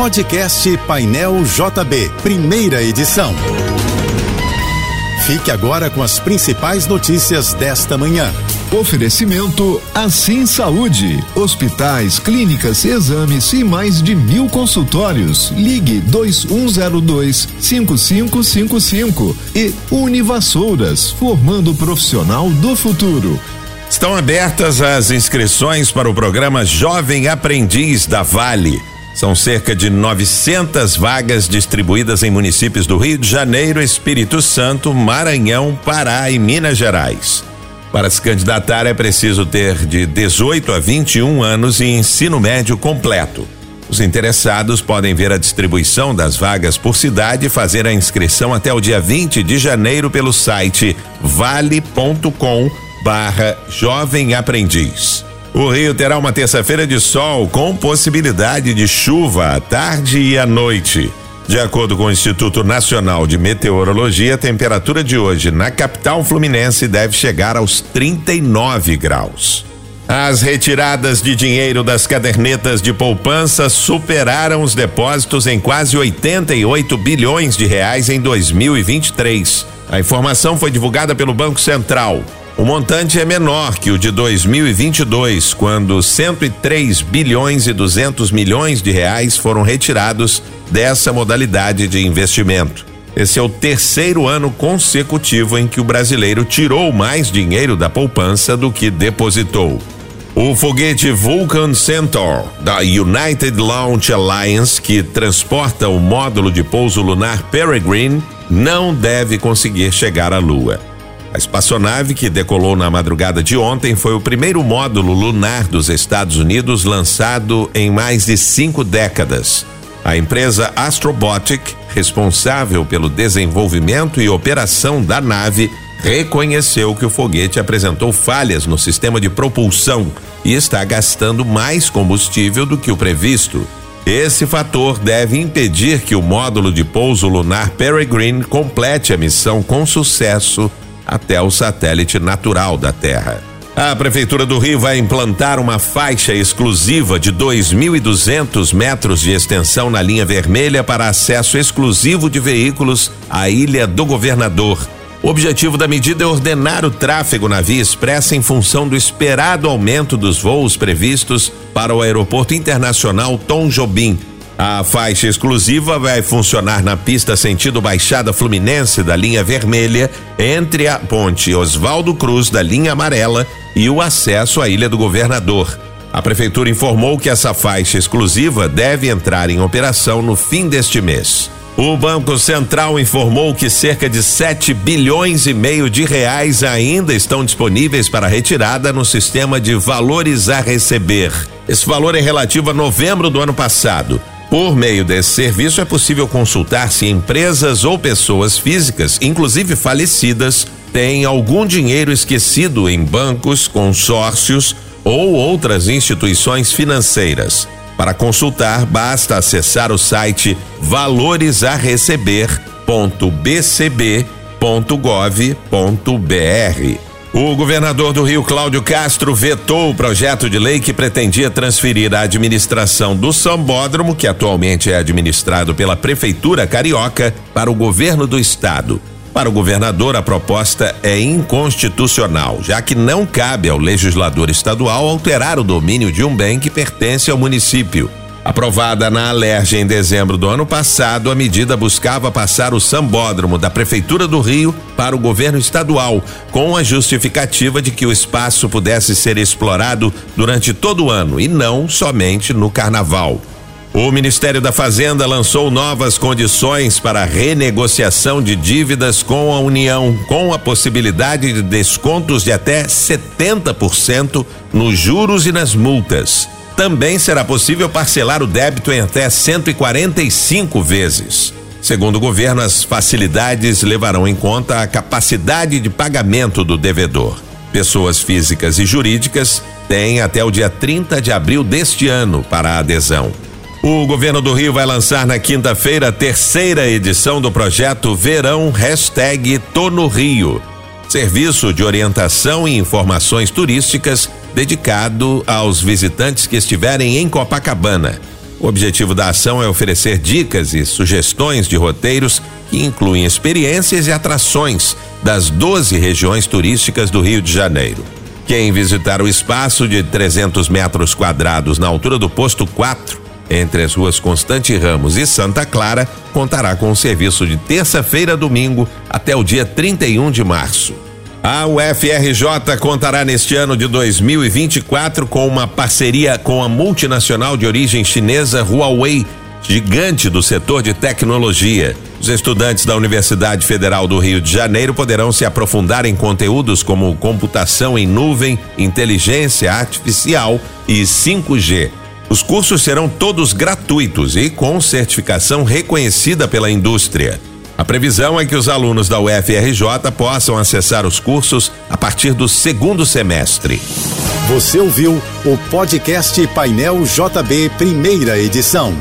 Podcast Painel JB, primeira edição. Fique agora com as principais notícias desta manhã. Oferecimento Assim Saúde. Hospitais, clínicas, exames e mais de mil consultórios. Ligue 2102 5555 e Univassouras, formando o profissional do futuro. Estão abertas as inscrições para o programa Jovem Aprendiz da Vale. São cerca de 900 vagas distribuídas em municípios do Rio de Janeiro, Espírito Santo, Maranhão, Pará e Minas Gerais. Para se candidatar é preciso ter de 18 a 21 anos e ensino médio completo. Os interessados podem ver a distribuição das vagas por cidade e fazer a inscrição até o dia 20 de janeiro pelo site vale.com barra Jovem Aprendiz. O Rio terá uma terça-feira de sol com possibilidade de chuva à tarde e à noite. De acordo com o Instituto Nacional de Meteorologia, a temperatura de hoje na capital fluminense deve chegar aos 39 graus. As retiradas de dinheiro das cadernetas de poupança superaram os depósitos em quase 88 bilhões de reais em 2023. A informação foi divulgada pelo Banco Central. O montante é menor que o de 2022, quando 103 bilhões e 200 milhões de reais foram retirados dessa modalidade de investimento. Esse é o terceiro ano consecutivo em que o brasileiro tirou mais dinheiro da poupança do que depositou. O foguete Vulcan Centaur da United Launch Alliance, que transporta o módulo de pouso lunar Peregrine, não deve conseguir chegar à Lua. A espaçonave que decolou na madrugada de ontem foi o primeiro módulo lunar dos Estados Unidos lançado em mais de cinco décadas. A empresa Astrobotic, responsável pelo desenvolvimento e operação da nave, reconheceu que o foguete apresentou falhas no sistema de propulsão e está gastando mais combustível do que o previsto. Esse fator deve impedir que o módulo de pouso lunar Peregrine complete a missão com sucesso até o satélite natural da Terra. A Prefeitura do Rio vai implantar uma faixa exclusiva de 2.200 metros de extensão na linha vermelha para acesso exclusivo de veículos à Ilha do Governador. O objetivo da medida é ordenar o tráfego na via expressa em função do esperado aumento dos voos previstos para o Aeroporto Internacional Tom Jobim, a faixa exclusiva vai funcionar na pista sentido Baixada Fluminense da linha vermelha, entre a ponte Oswaldo Cruz da linha amarela e o acesso à Ilha do Governador. A prefeitura informou que essa faixa exclusiva deve entrar em operação no fim deste mês. O Banco Central informou que cerca de 7 bilhões e meio de reais ainda estão disponíveis para retirada no sistema de valores a receber. Esse valor é relativo a novembro do ano passado. Por meio desse serviço é possível consultar se empresas ou pessoas físicas, inclusive falecidas, têm algum dinheiro esquecido em bancos, consórcios ou outras instituições financeiras. Para consultar, basta acessar o site valoresareceber.bcb.gov.br. O governador do Rio, Cláudio Castro, vetou o projeto de lei que pretendia transferir a administração do Sambódromo, que atualmente é administrado pela Prefeitura Carioca, para o governo do estado. Para o governador, a proposta é inconstitucional, já que não cabe ao legislador estadual alterar o domínio de um bem que pertence ao município. Aprovada na Alerj em dezembro do ano passado, a medida buscava passar o sambódromo da Prefeitura do Rio para o governo estadual, com a justificativa de que o espaço pudesse ser explorado durante todo o ano e não somente no carnaval. O Ministério da Fazenda lançou novas condições para renegociação de dívidas com a União, com a possibilidade de descontos de até 70% nos juros e nas multas também será possível parcelar o débito em até 145 vezes. Segundo o governo, as facilidades levarão em conta a capacidade de pagamento do devedor. Pessoas físicas e jurídicas têm até o dia 30 de abril deste ano para a adesão. O governo do Rio vai lançar na quinta-feira a terceira edição do projeto Verão Hashtag Tô. Serviço de orientação e informações turísticas dedicado aos visitantes que estiverem em Copacabana. O objetivo da ação é oferecer dicas e sugestões de roteiros que incluem experiências e atrações das 12 regiões turísticas do Rio de Janeiro. Quem visitar o espaço de 300 metros quadrados na altura do posto 4, entre as ruas Constante Ramos e Santa Clara, contará com o serviço de terça-feira a domingo até o dia 31 de março. A UFRJ contará neste ano de 2024 com uma parceria com a multinacional de origem chinesa Huawei, gigante do setor de tecnologia. Os estudantes da Universidade Federal do Rio de Janeiro poderão se aprofundar em conteúdos como computação em nuvem, inteligência artificial e 5G. Os cursos serão todos gratuitos e com certificação reconhecida pela indústria. A previsão é que os alunos da UFRJ possam acessar os cursos a partir do segundo semestre. Você ouviu o podcast Painel JB, primeira edição.